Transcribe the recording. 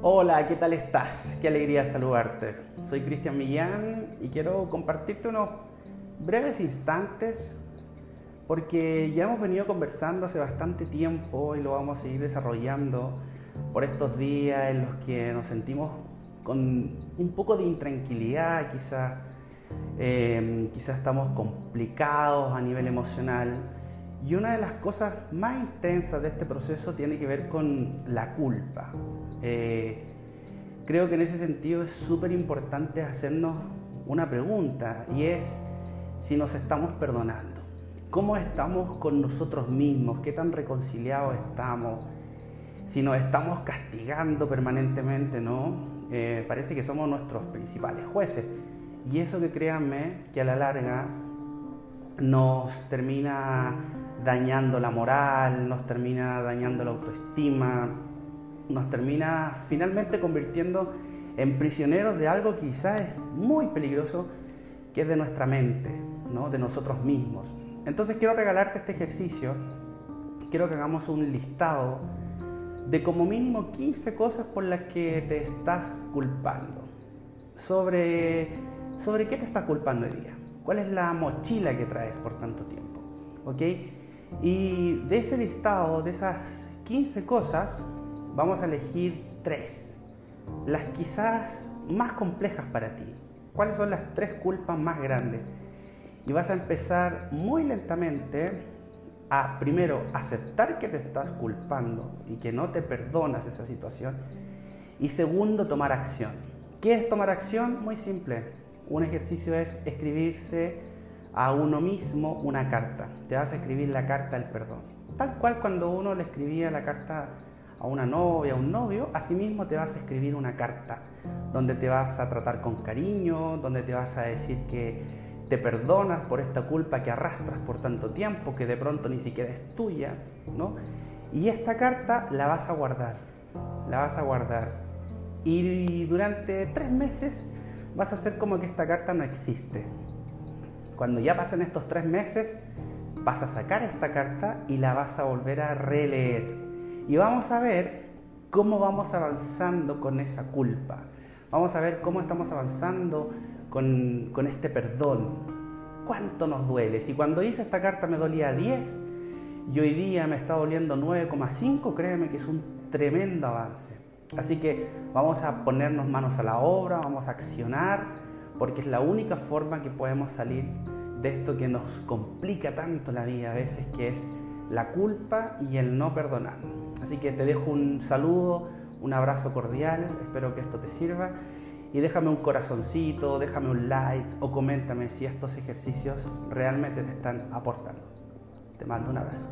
Hola, ¿qué tal estás? Qué alegría saludarte. Soy Cristian Millán y quiero compartirte unos breves instantes porque ya hemos venido conversando hace bastante tiempo y lo vamos a seguir desarrollando por estos días en los que nos sentimos con un poco de intranquilidad, quizás eh, quizás estamos complicados a nivel emocional. Y una de las cosas más intensas de este proceso tiene que ver con la culpa. Eh, creo que en ese sentido es súper importante hacernos una pregunta y es si nos estamos perdonando. ¿Cómo estamos con nosotros mismos? ¿Qué tan reconciliados estamos? Si nos estamos castigando permanentemente, ¿no? Eh, parece que somos nuestros principales jueces. Y eso que créanme que a la larga nos termina dañando la moral, nos termina dañando la autoestima, nos termina finalmente convirtiendo en prisioneros de algo que quizás es muy peligroso, que es de nuestra mente, ¿no? de nosotros mismos. Entonces quiero regalarte este ejercicio, quiero que hagamos un listado de como mínimo 15 cosas por las que te estás culpando. Sobre, sobre qué te estás culpando hoy día. ¿Cuál es la mochila que traes por tanto tiempo? ¿Ok? Y de ese listado, de esas 15 cosas, vamos a elegir tres, las quizás más complejas para ti. ¿Cuáles son las tres culpas más grandes? Y vas a empezar muy lentamente a, primero, aceptar que te estás culpando y que no te perdonas esa situación. Y segundo, tomar acción. ¿Qué es tomar acción? Muy simple. Un ejercicio es escribirse a uno mismo una carta. Te vas a escribir la carta del perdón. Tal cual cuando uno le escribía la carta a una novia, a un novio, asimismo te vas a escribir una carta donde te vas a tratar con cariño, donde te vas a decir que te perdonas por esta culpa que arrastras por tanto tiempo, que de pronto ni siquiera es tuya, ¿no? Y esta carta la vas a guardar, la vas a guardar. Y durante tres meses vas a hacer como que esta carta no existe. Cuando ya pasen estos tres meses, vas a sacar esta carta y la vas a volver a releer y vamos a ver cómo vamos avanzando con esa culpa. Vamos a ver cómo estamos avanzando con, este perdón. ¿Cuánto nos duele? Si cuando hice esta carta me dolía 10 y hoy día me está doliendo 9,5, créeme que es un tremendo avance. Así que vamos a ponernos manos a la obra, vamos a accionar, porque es la única forma que podemos salir de esto que nos complica tanto la vida a veces, que es la culpa y el no perdonar. Así que te dejo un saludo, un abrazo cordial, espero que esto te sirva y déjame un corazoncito, déjame un like o coméntame si estos ejercicios realmente te están aportando. Te mando un abrazo.